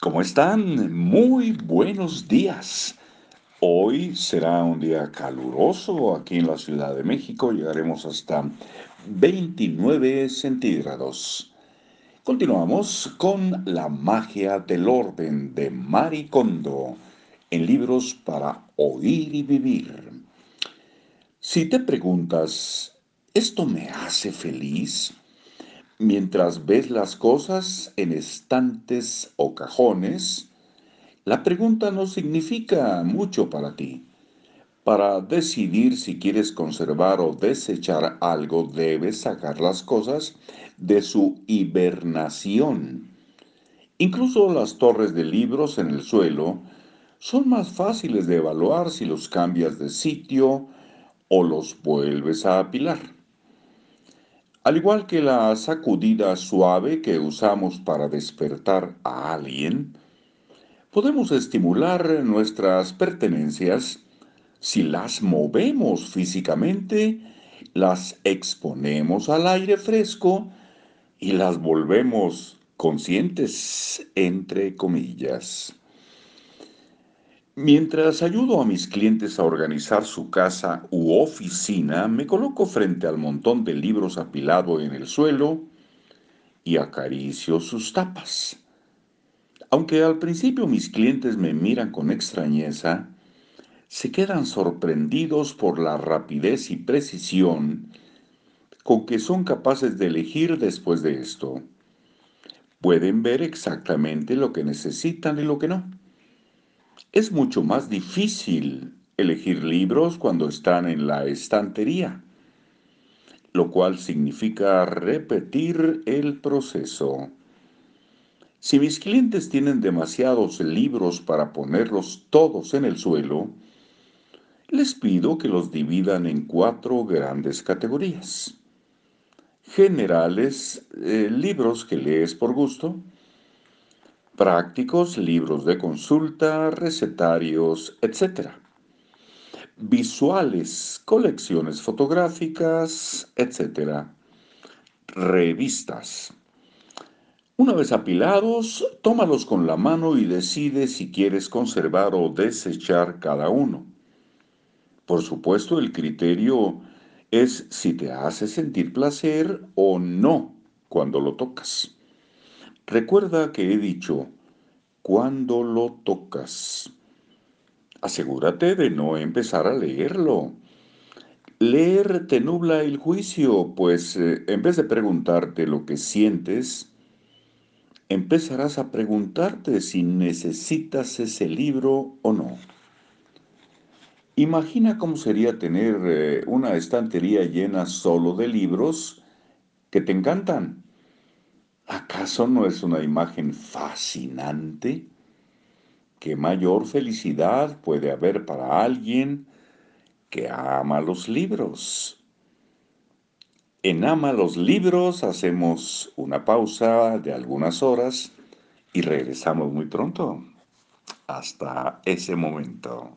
¿Cómo están? Muy buenos días. Hoy será un día caluroso aquí en la Ciudad de México. Llegaremos hasta 29 centígrados. Continuamos con La magia del orden de Maricondo en libros para oír y vivir. Si te preguntas, ¿esto me hace feliz? Mientras ves las cosas en estantes o cajones, la pregunta no significa mucho para ti. Para decidir si quieres conservar o desechar algo, debes sacar las cosas de su hibernación. Incluso las torres de libros en el suelo son más fáciles de evaluar si los cambias de sitio o los vuelves a apilar. Al igual que la sacudida suave que usamos para despertar a alguien, podemos estimular nuestras pertenencias si las movemos físicamente, las exponemos al aire fresco y las volvemos conscientes, entre comillas. Mientras ayudo a mis clientes a organizar su casa u oficina, me coloco frente al montón de libros apilado en el suelo y acaricio sus tapas. Aunque al principio mis clientes me miran con extrañeza, se quedan sorprendidos por la rapidez y precisión con que son capaces de elegir después de esto. Pueden ver exactamente lo que necesitan y lo que no. Es mucho más difícil elegir libros cuando están en la estantería, lo cual significa repetir el proceso. Si mis clientes tienen demasiados libros para ponerlos todos en el suelo, les pido que los dividan en cuatro grandes categorías. Generales, eh, libros que lees por gusto, prácticos, libros de consulta, recetarios, etc. Visuales, colecciones fotográficas, etc. Revistas. Una vez apilados, tómalos con la mano y decide si quieres conservar o desechar cada uno. Por supuesto, el criterio es si te hace sentir placer o no cuando lo tocas. Recuerda que he dicho, cuando lo tocas. Asegúrate de no empezar a leerlo. Leer te nubla el juicio, pues eh, en vez de preguntarte lo que sientes, empezarás a preguntarte si necesitas ese libro o no. Imagina cómo sería tener eh, una estantería llena solo de libros que te encantan ¿Acaso no es una imagen fascinante? ¿Qué mayor felicidad puede haber para alguien que ama los libros? En Ama los libros hacemos una pausa de algunas horas y regresamos muy pronto. Hasta ese momento.